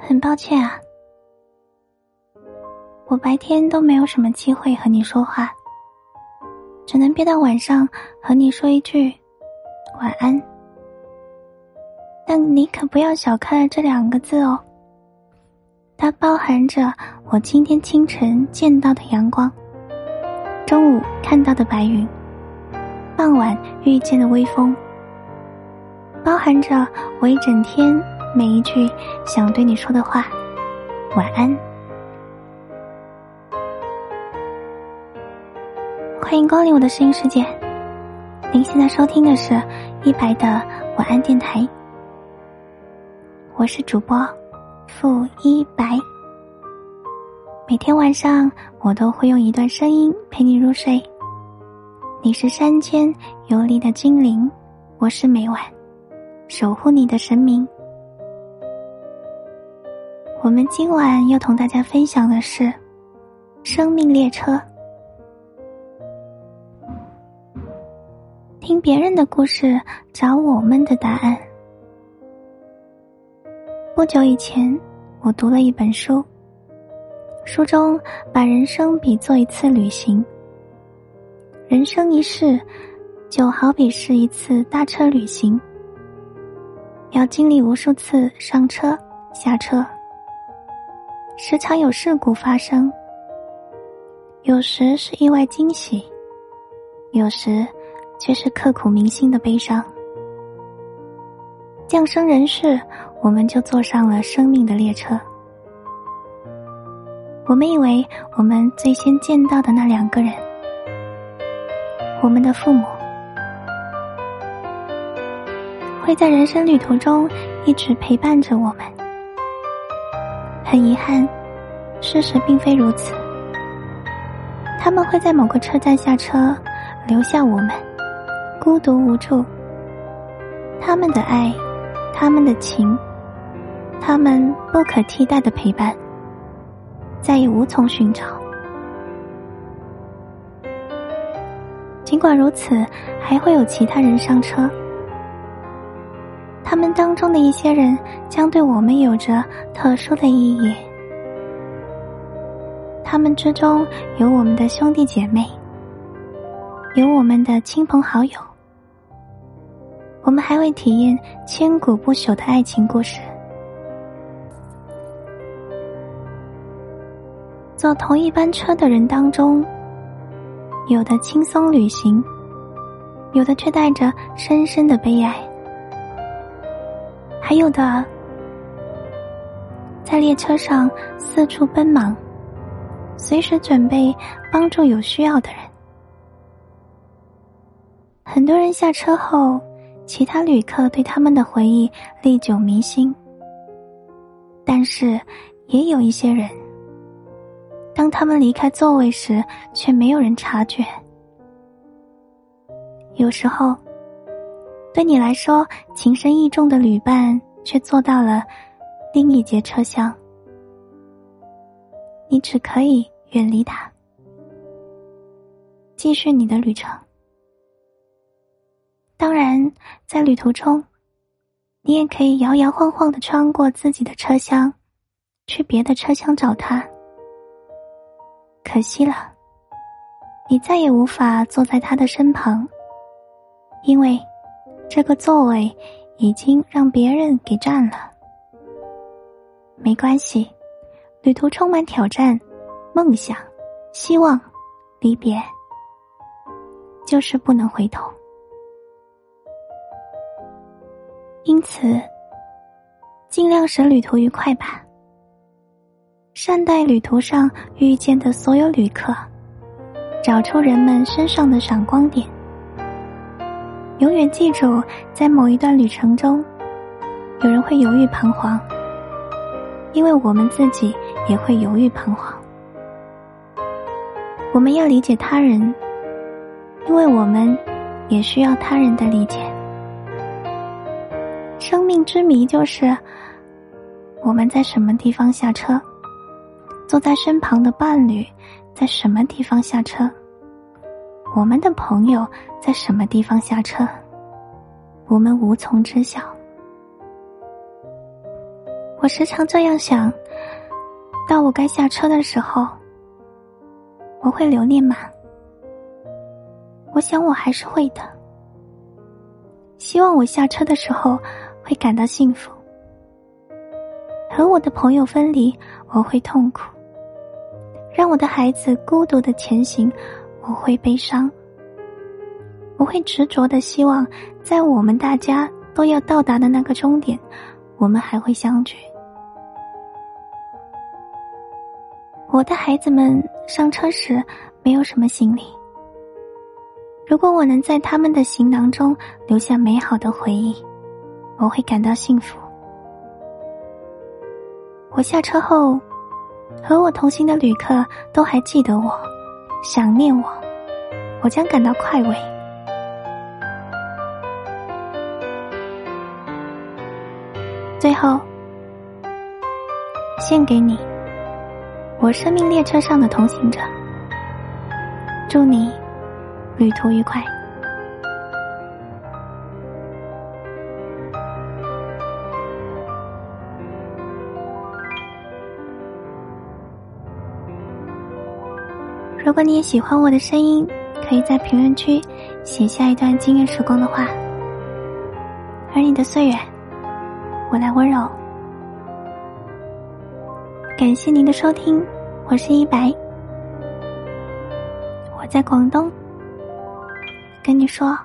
很抱歉啊，我白天都没有什么机会和你说话，只能憋到晚上和你说一句晚安。但你可不要小看了这两个字哦，它包含着我今天清晨见到的阳光，中午看到的白云，傍晚遇见的微风，包含着我一整天。每一句想对你说的话，晚安。欢迎光临我的声音世界。您现在收听的是一白的晚安电台，我是主播付一白。每天晚上我都会用一段声音陪你入睡。你是山间游离的精灵，我是每晚守护你的神明。我们今晚要同大家分享的是《生命列车》。听别人的故事，找我们的答案。不久以前，我读了一本书，书中把人生比作一次旅行。人生一世，就好比是一次大车旅行，要经历无数次上车、下车。时常有事故发生，有时是意外惊喜，有时却是刻骨铭心的悲伤。降生人世，我们就坐上了生命的列车。我们以为我们最先见到的那两个人，我们的父母，会在人生旅途中一直陪伴着我们。很遗憾，事实并非如此。他们会在某个车站下车，留下我们孤独无助。他们的爱，他们的情，他们不可替代的陪伴，再也无从寻找。尽管如此，还会有其他人上车。他们当中的一些人将对我们有着特殊的意义，他们之中有我们的兄弟姐妹，有我们的亲朋好友，我们还会体验千古不朽的爱情故事。坐同一班车的人当中，有的轻松旅行，有的却带着深深的悲哀。还有的，在列车上四处奔忙，随时准备帮助有需要的人。很多人下车后，其他旅客对他们的回忆历久弥新。但是，也有一些人，当他们离开座位时，却没有人察觉。有时候。对你来说情深意重的旅伴，却坐到了另一节车厢，你只可以远离他，继续你的旅程。当然，在旅途中，你也可以摇摇晃晃的穿过自己的车厢，去别的车厢找他。可惜了，你再也无法坐在他的身旁，因为。这个座位已经让别人给占了，没关系，旅途充满挑战、梦想、希望、离别，就是不能回头。因此，尽量使旅途愉快吧，善待旅途上遇见的所有旅客，找出人们身上的闪光点。永远记住，在某一段旅程中，有人会犹豫彷徨，因为我们自己也会犹豫彷徨。我们要理解他人，因为我们也需要他人的理解。生命之谜就是我们在什么地方下车，坐在身旁的伴侣在什么地方下车。我们的朋友在什么地方下车？我们无从知晓。我时常这样想：到我该下车的时候，我会留恋吗？我想我还是会的。希望我下车的时候会感到幸福。和我的朋友分离，我会痛苦；让我的孩子孤独的前行，我会悲伤。我会执着的希望，在我们大家都要到达的那个终点，我们还会相聚。我的孩子们上车时没有什么行李。如果我能在他们的行囊中留下美好的回忆，我会感到幸福。我下车后，和我同行的旅客都还记得我，想念我，我将感到快慰。最后，献给你，我生命列车上的同行者。祝你。旅途愉快。如果你也喜欢我的声音，可以在评论区写下一段惊艳时光的话。而你的岁月，我来温柔。感谢您的收听，我是一白，我在广东。跟你说。